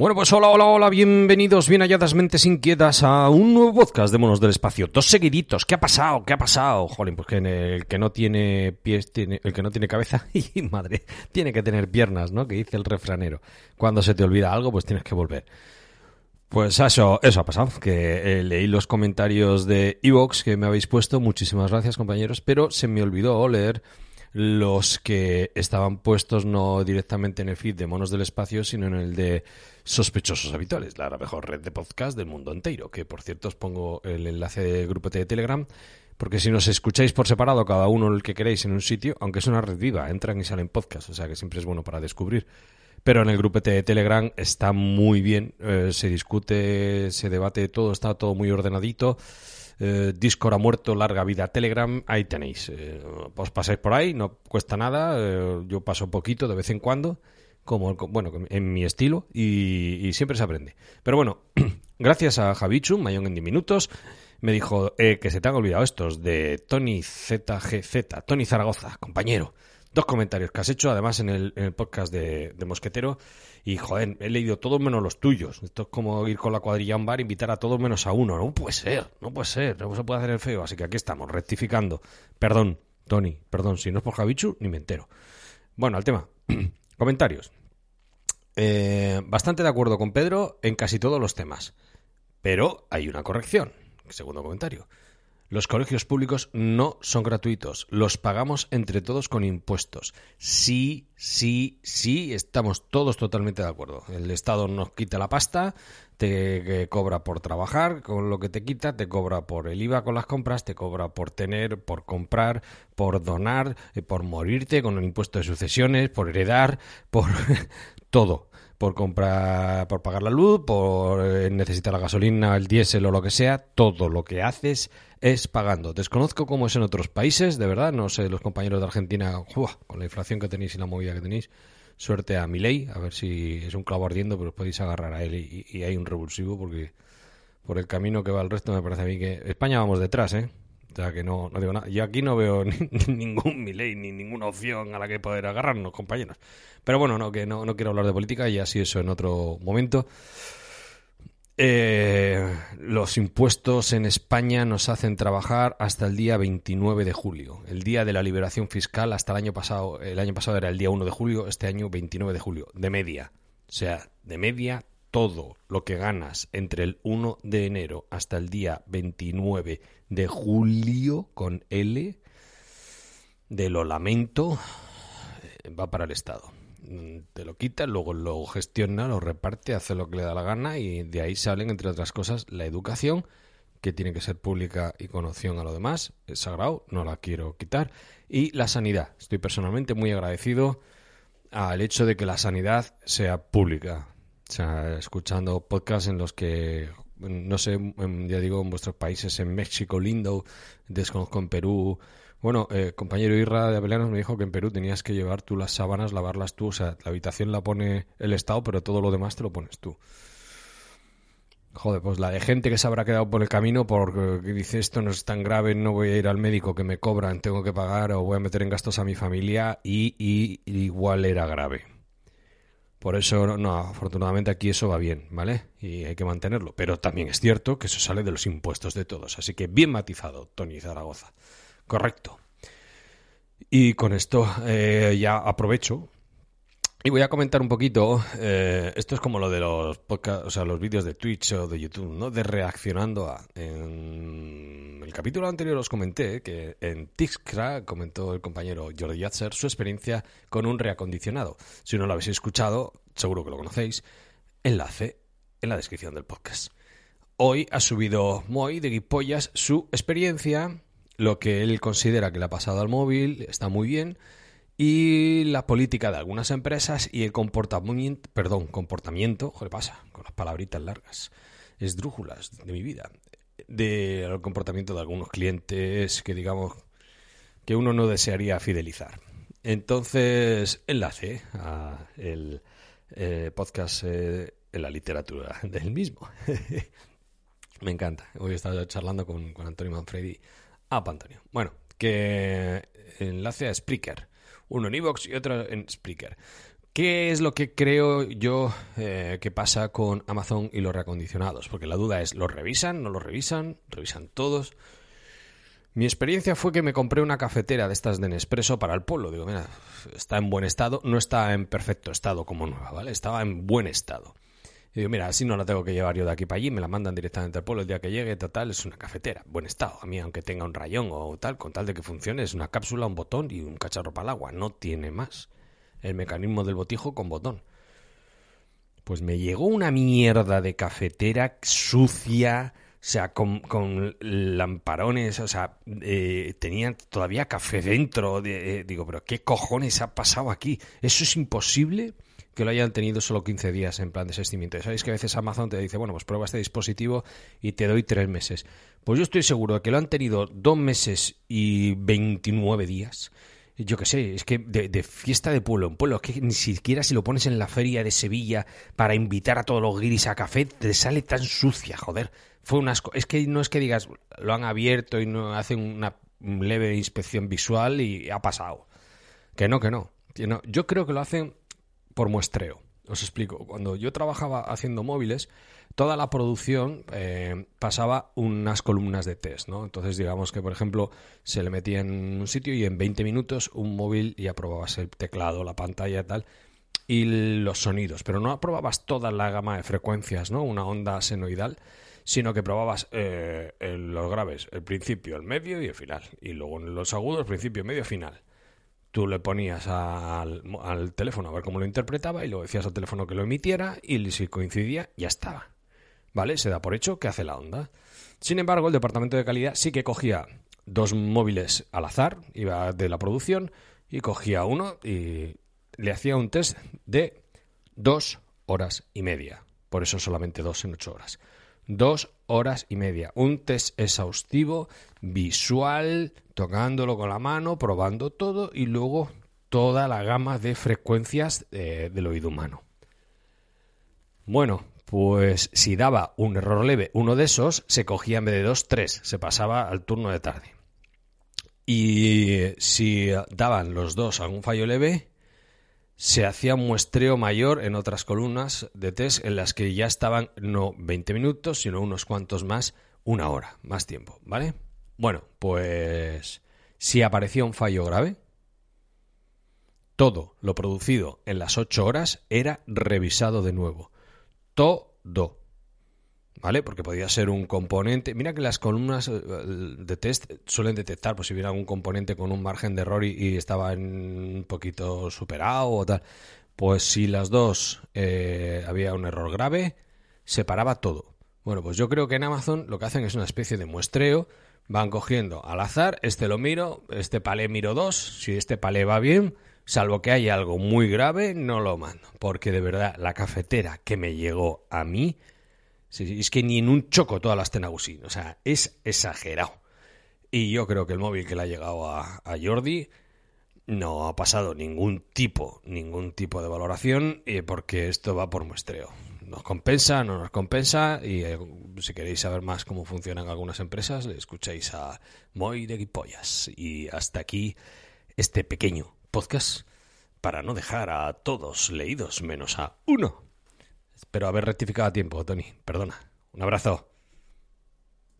Bueno, pues hola, hola, hola, bienvenidos, bien halladas mentes inquietas a un nuevo podcast de Monos del Espacio. Dos seguiditos, ¿qué ha pasado? ¿Qué ha pasado? Jolín, pues que el que no tiene pies, tiene, el que no tiene cabeza, y madre, tiene que tener piernas, ¿no? Que dice el refranero. Cuando se te olvida algo, pues tienes que volver. Pues eso, eso ha pasado, que eh, leí los comentarios de Evox que me habéis puesto, muchísimas gracias compañeros, pero se me olvidó leer los que estaban puestos no directamente en el feed de Monos del Espacio, sino en el de Sospechosos Habituales, la mejor red de podcast del mundo entero, que por cierto os pongo el enlace de grupo de Telegram, porque si nos escucháis por separado, cada uno el que queréis en un sitio, aunque es una red viva, entran y salen podcast, o sea que siempre es bueno para descubrir. Pero en el grupo de Telegram está muy bien, eh, se discute, se debate todo, está todo muy ordenadito. Eh, Discord ha muerto, larga vida Telegram, ahí tenéis. Eh, os pasáis por ahí, no cuesta nada, eh, yo paso poquito de vez en cuando, como, bueno, en mi estilo, y, siempre se aprende. Pero bueno, gracias a Javichu, Mayón en diminutos, me dijo que se te han olvidado estos de Tony ZGZ, Tony Zaragoza, compañero dos comentarios que has hecho, además en el, podcast de, Mosquetero. Y, joder, he leído todos menos los tuyos. Esto es como ir con la cuadrilla a un bar e invitar a todos menos a uno. No puede ser, no puede ser, no se puede hacer el feo. Así que aquí estamos, rectificando. Perdón, Tony, perdón, si no es por Javichu, ni me entero. Bueno, al tema. Comentarios. Eh, bastante de acuerdo con Pedro en casi todos los temas. Pero hay una corrección. Segundo comentario. Los colegios públicos no son gratuitos, los pagamos entre todos con impuestos. Sí, sí, sí, estamos todos totalmente de acuerdo. El Estado nos quita la pasta, te cobra por trabajar, con lo que te quita, te cobra por el IVA con las compras, te cobra por tener, por comprar, por donar, eh, por morirte con el impuesto de sucesiones, por heredar, por todo por comprar, por pagar la luz, por eh, necesitar la gasolina, el diésel o lo que sea, todo lo que haces es pagando. Desconozco cómo es en otros países, de verdad, no sé, los compañeros de Argentina, con la inflación que tenéis y la movida que tenéis, suerte a mi ley, a ver si es un clavo ardiendo, pero os podéis agarrar a él y, hay un revulsivo, porque por el camino que va el resto me parece a mí que España vamos detrás, ¿eh? O sea que no, no digo nada. Yo aquí no veo ningún mi ley ni ninguna opción a la que poder agarrarnos, compañeros. Pero bueno, no, que no, no quiero hablar de política y así eso en otro momento. Eh, los impuestos en España nos hacen trabajar hasta el día 29 de julio, el día de la liberación fiscal. Hasta el año pasado, el año pasado era el día 1 de julio, este año 29 de julio, de media. O sea, de media todo lo que ganas entre el 1 de enero hasta el día 29 de julio con L, de lo lamento, eh, va para el Estado. Mm, te lo quita, luego lo gestiona, lo reparte, hace lo que le da la gana y de ahí salen, entre otras cosas, la educación, que tiene que ser pública y con opción a lo demás, es sagrado, no la quiero quitar, y la sanidad. Estoy personalmente muy agradecido al hecho de que la sanidad sea pública. O sea, escuchando podcasts en los que, no sé, ya digo, en vuestros países, en México lindo, desconozco en Perú, bueno, eh, compañero Irra de Avelanos me dijo que en Perú tenías que llevar tú las sábanas, lavarlas tú. O sea, la habitación la pone el Estado, pero todo lo demás te lo pones tú. Joder, pues la de gente que se habrá quedado por el camino porque dice esto no es tan grave, no voy a ir al médico que me cobran, tengo que pagar o voy a meter en gastos a mi familia y, y igual era grave. Por eso, no, afortunadamente aquí eso va bien, ¿vale? Y hay que mantenerlo. Pero también es cierto que eso sale de los impuestos de todos. Así que bien matizado, Tony Zaragoza. Correcto. Y con esto eh, ya aprovecho y voy a comentar un poquito. Eh, esto es como lo de los podcast, o sea, los vídeos de Twitch o de YouTube, ¿no? De reaccionando a. En el capítulo anterior os comenté que en Tixcra comentó el compañero Jordi Yatzer su experiencia con un reacondicionado. Si no lo habéis escuchado, seguro que lo conocéis. Enlace en la descripción del podcast. Hoy ha subido Moy de Guipollas su experiencia lo que él considera que le ha pasado al móvil está muy bien y la política de algunas empresas y el comportamiento, perdón, comportamiento, ¿qué pasa? Con las palabritas largas, esdrújulas de mi vida, del comportamiento de algunos clientes que digamos que uno no desearía fidelizar. Entonces, enlace a el eh, podcast eh, en la literatura del mismo. Me encanta. Hoy he estado charlando con, con Antonio Manfredi Ah, Antonio. Bueno, que enlace a Spreaker. Uno en Evox y otro en Spreaker. ¿Qué es lo que creo yo eh, que pasa con Amazon y los reacondicionados? Porque la duda es, ¿los revisan? ¿No los revisan? ¿Revisan todos? Mi experiencia fue que me compré una cafetera de estas de Nespresso para el polo. Digo, mira, está en buen estado, no está en perfecto estado como nueva, ¿vale? Estaba en buen estado. Y digo, mira, así no la tengo que llevar yo de aquí para allí, me la mandan directamente al polo el día que llegue, total, es una cafetera, buen estado. A mí, aunque tenga un rayón o tal, con tal de que funcione, es una cápsula, un botón y un cacharro para el agua, no tiene más. El mecanismo del botijo con botón. Pues me llegó una mierda de cafetera sucia, o sea, con, con lamparones, o sea, eh, tenían todavía café dentro. De, eh, digo, pero ¿qué cojones ha pasado aquí? Eso es imposible que lo hayan tenido solo 15 días en plan de desistimiento. Sabéis que a veces Amazon te dice, bueno, pues prueba este dispositivo y te doy tres meses. Pues yo estoy seguro de que lo han tenido dos meses y 29 días. Yo qué sé, es que de, fiesta de pueblo en pueblo, es que ni siquiera si lo pones en la feria de Sevilla para invitar a todos los guiris a café, te sale tan sucia, joder. Fue un asco. Es que no es que digas, lo han abierto y no hacen una leve inspección visual y ha pasado. Que no, que no. Yo creo que lo hacen por muestreo. Os explico. Cuando yo trabajaba haciendo móviles, toda la producción eh, pasaba unas columnas de test, ¿no? Entonces, digamos que, por ejemplo, se le metía en un sitio y en 20 minutos un móvil ya probabas el teclado, la pantalla y tal, y los sonidos. Pero no aprobabas toda la gama de frecuencias, ¿no? Una onda senoidal sino que probabas eh, los graves, el principio, el medio y el final. Y luego en los agudos, principio, medio, final tú le ponías al, teléfono a ver cómo lo interpretaba y luego decías al teléfono que lo emitiera y si coincidía, ya estaba. ¿Vale? Se da por hecho que hace la onda. Sin embargo, el departamento de calidad sí que cogía dos móviles al azar, iba de la producción, y cogía uno y le hacía un test de dos horas y media. Por eso solamente dos en ocho horas. Dos horas y media. Un test exhaustivo, visual, tocándolo con la mano, probando todo y luego toda la gama de frecuencias eh, del oído humano. Bueno, pues si daba un error leve, uno de esos se cogía en vez de dos, tres, se pasaba al turno de tarde. Y si daban los dos algún fallo leve, se hacía un muestreo mayor en otras columnas de test en las que ya estaban no 20 minutos, sino unos cuantos más, una hora, más tiempo, ¿vale? Bueno, pues si aparecía un fallo grave, todo lo producido en las 8 horas era revisado de nuevo. Todo. ¿Vale? Porque podía ser un componente. Mira que las columnas eh, de test suelen detectar, pues si hubiera algún componente con un margen de error y, estaba un poquito superado o tal. Pues si las dos eh, había un error grave, se paraba todo. Bueno, pues yo creo que en Amazon lo que hacen es una especie de muestreo. Van cogiendo al azar, este lo miro, este palé miro dos, si este palé va bien, salvo que haya algo muy grave, no lo mando. Porque de verdad, la cafetera que me llegó a mí Sí, es que ni en un choco todas las Tenagusin. O sea, es exagerado. Y yo creo que el móvil que le ha llegado a, Jordi no ha pasado ningún tipo, ningún tipo de valoración, eh, porque esto va por muestreo. Nos compensa, no nos compensa, y eh, si queréis saber más cómo funcionan algunas empresas, le escucháis a Moy de Guipollas. Y hasta aquí este pequeño podcast para no dejar a todos leídos menos a uno. Espero haber rectificado a tiempo, Tony. Perdona. Un abrazo.